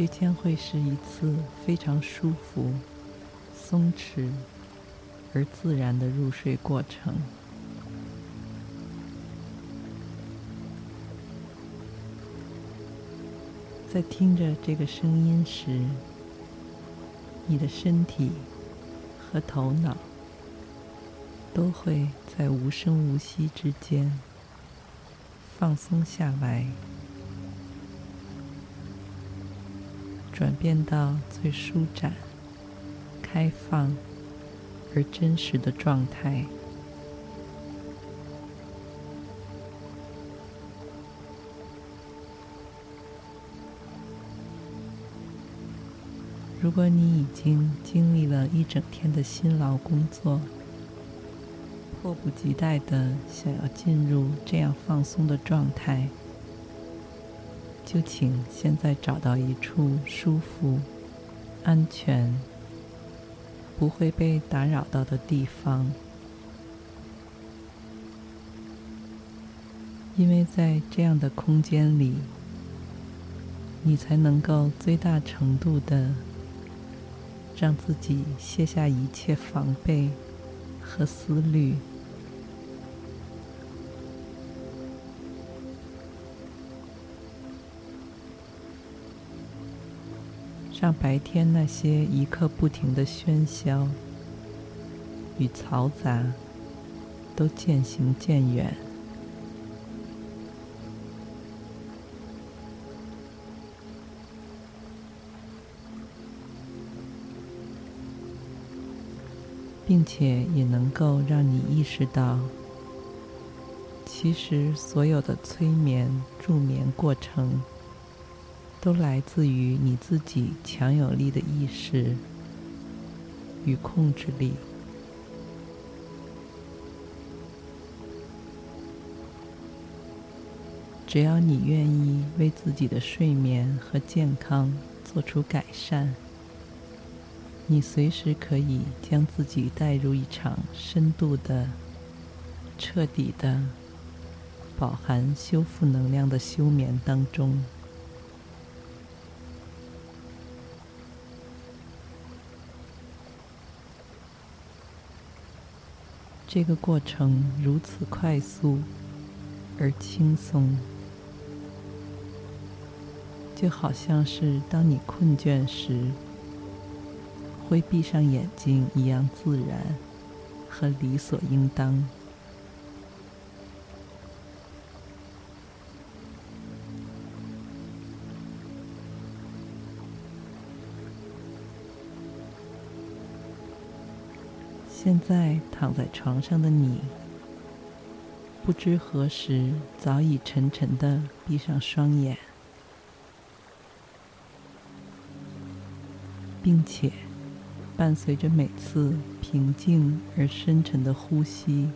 这将会是一次非常舒服、松弛而自然的入睡过程。在听着这个声音时，你的身体和头脑都会在无声无息之间放松下来。转变到最舒展、开放而真实的状态。如果你已经经历了一整天的辛劳工作，迫不及待地想要进入这样放松的状态。就请现在找到一处舒服、安全、不会被打扰到的地方，因为在这样的空间里，你才能够最大程度的让自己卸下一切防备和思虑。让白天那些一刻不停的喧嚣与嘈杂都渐行渐远，并且也能够让你意识到，其实所有的催眠助眠过程。都来自于你自己强有力的意识与控制力。只要你愿意为自己的睡眠和健康做出改善，你随时可以将自己带入一场深度的、彻底的、饱含修复能量的休眠当中。这个过程如此快速而轻松，就好像是当你困倦时会闭上眼睛一样自然和理所应当。现在躺在床上的你，不知何时早已沉沉的闭上双眼，并且伴随着每次平静而深沉的呼吸，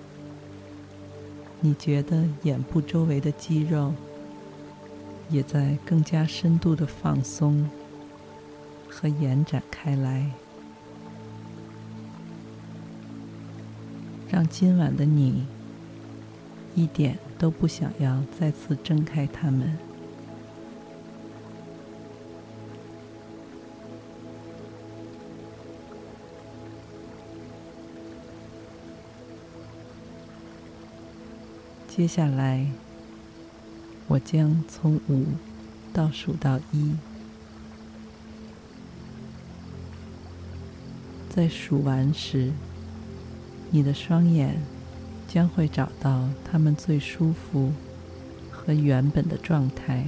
你觉得眼部周围的肌肉也在更加深度的放松和延展开来。让今晚的你一点都不想要再次睁开它们。接下来，我将从五倒数到一，在数完时。你的双眼将会找到他们最舒服和原本的状态。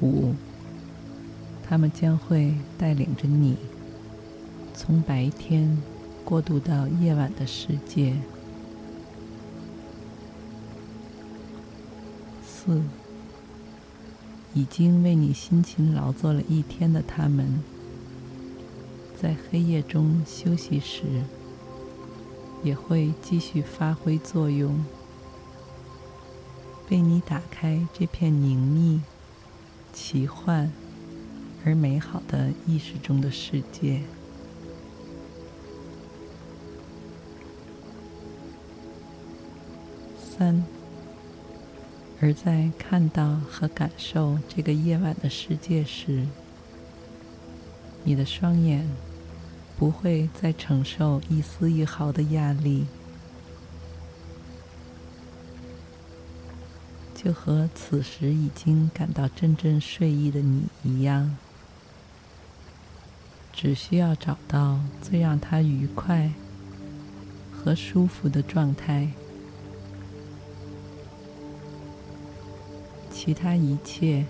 五他们将会带领着你从白天过渡到夜晚的世界。四已经为你辛勤劳作了一天的他们，在黑夜中休息时，也会继续发挥作用，为你打开这片宁谧、奇幻而美好的意识中的世界。三，而在看到和感受这个夜晚的世界时，你的双眼。不会再承受一丝一毫的压力，就和此时已经感到阵阵睡意的你一样，只需要找到最让他愉快和舒服的状态，其他一切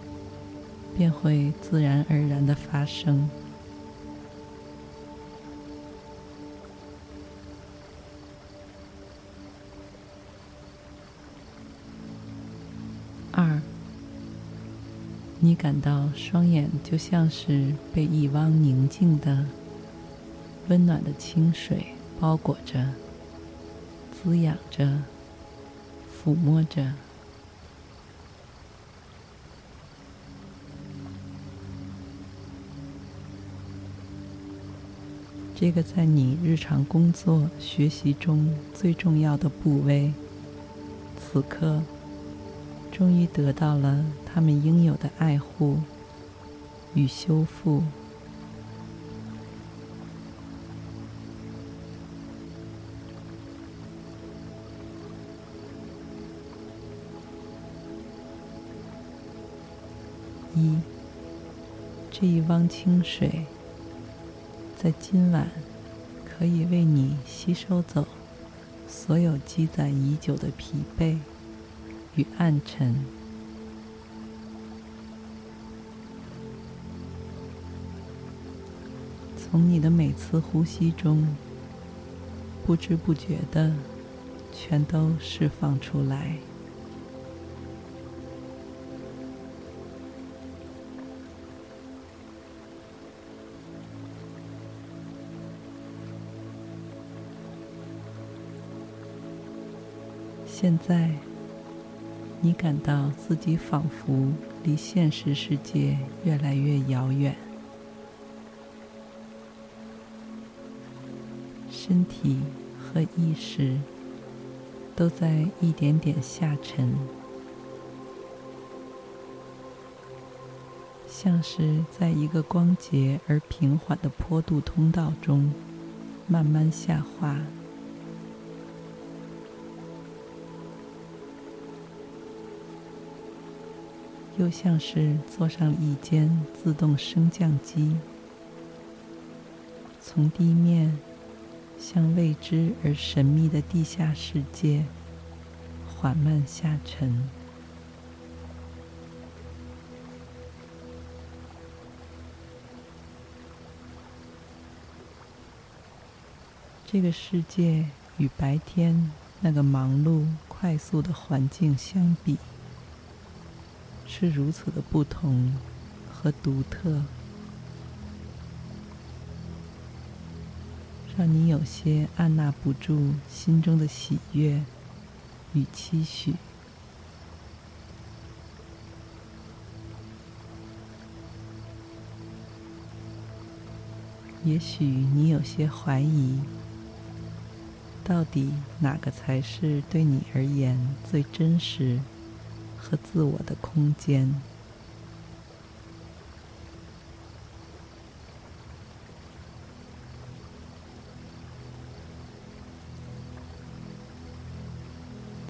便会自然而然的发生。二你感到双眼就像是被一汪宁静的、温暖的清水包裹着、滋养着、抚摸着。这个在你日常工作、学习中最重要的部位，此刻。终于得到了他们应有的爱护与修复。一，这一汪清水，在今晚可以为你吸收走所有积攒已久的疲惫。与暗沉，从你的每次呼吸中，不知不觉的，全都释放出来。现在。你感到自己仿佛离现实世界越来越遥远，身体和意识都在一点点下沉，像是在一个光洁而平缓的坡度通道中慢慢下滑。又像是坐上一间自动升降机，从地面向未知而神秘的地下世界缓慢下沉。这个世界与白天那个忙碌、快速的环境相比，是如此的不同和独特，让你有些按捺不住心中的喜悦与期许。也许你有些怀疑，到底哪个才是对你而言最真实和自我的空间，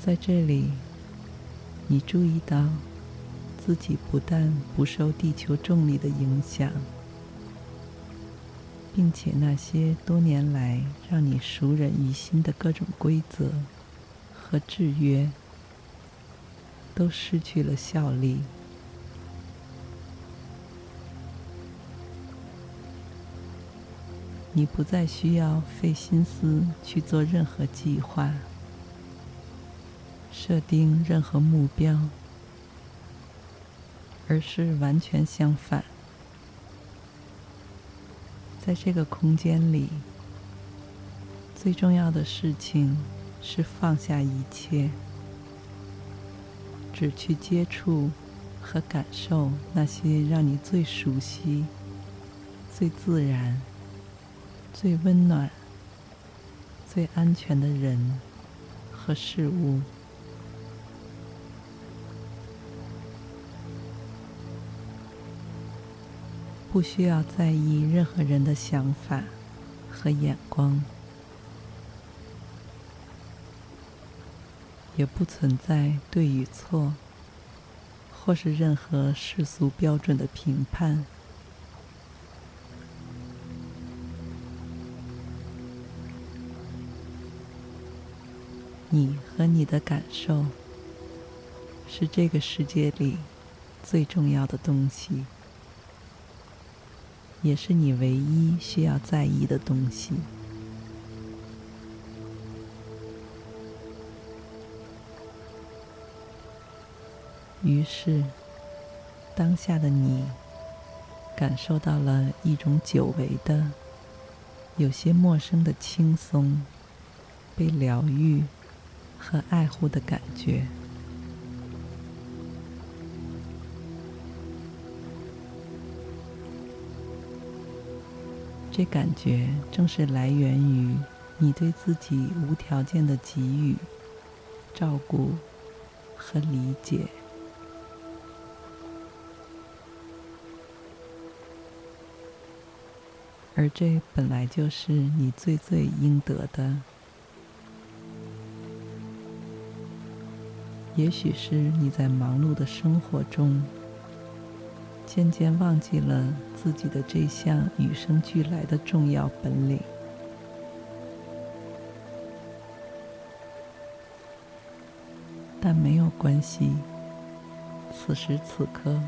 在这里，你注意到自己不但不受地球重力的影响，并且那些多年来让你熟忍于心的各种规则和制约。都失去了效力。你不再需要费心思去做任何计划设定任何目标而是完全相反。在这个空间里最重要的事情是放下一切。只去接触和感受那些让你最熟悉、最自然。最温暖、最安全的人和事物，不需要在意任何人的想法和眼光，也不存在对与错，或是任何世俗标准的评判。你和你的感受是这个世界里最重要的东西，也是你唯一需要在意的东西。于是，当下的你感受到了一种久违的、有些陌生的轻松，被疗愈。和爱护的感觉，这感觉正是来源于你对自己无条件的给予、照顾和理解，而这本来就是你最最应得的。也许是你在忙碌的生活中，渐渐忘记了自己的这项与生俱来的重要本领，但没有关系。此时此刻，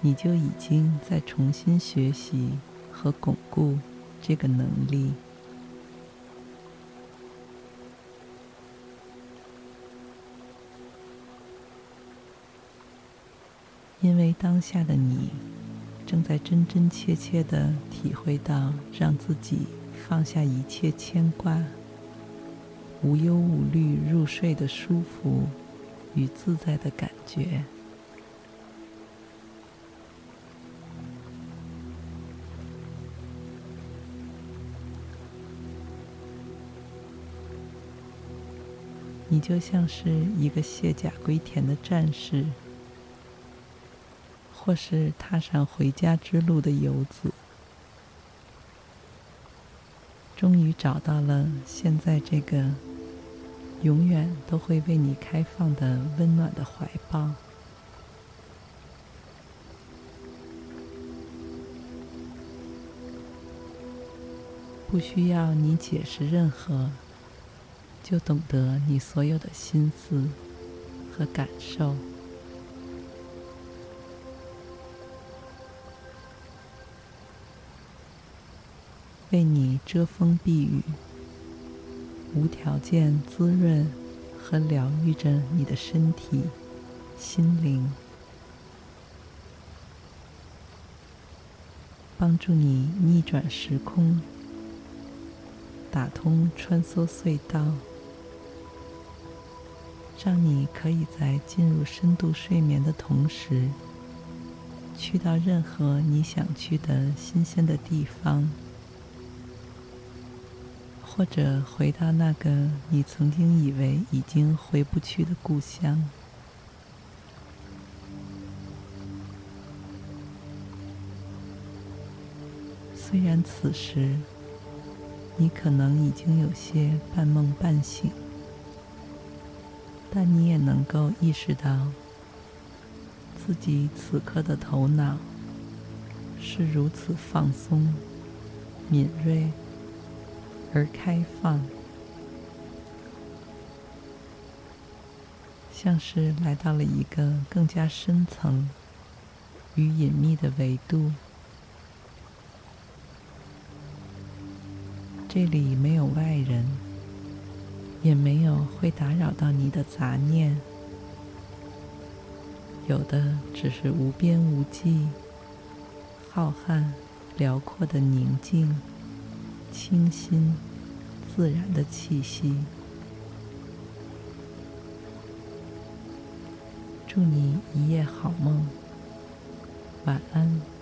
你就已经在重新学习和巩固这个能力。因为当下的你，正在真真切切的体会到让自己放下一切牵挂、无忧无虑入睡的舒服与自在的感觉。你就像是一个卸甲归田的战士。或是踏上回家之路的游子，终于找到了现在这个永远都会为你开放的温暖的怀抱。不需要你解释任何，就懂得你所有的心思和感受。为你遮风避雨，无条件滋润和疗愈着你的身体、心灵，帮助你逆转时空，打通穿梭隧道，让你可以在进入深度睡眠的同时，去到任何你想去的新鲜的地方。或者回到那个你曾经以为已经回不去的故乡。虽然此时你可能已经有些半梦半醒，但你也能够意识到自己此刻的头脑是如此放松、敏锐。而开放，像是来到了一个更加深层与隐秘的维度，这里没有外人，也没有会打扰到你的杂念，有的只是无边无际、浩瀚辽阔的宁静、清新、自然的气息。祝你一夜好梦，晚安。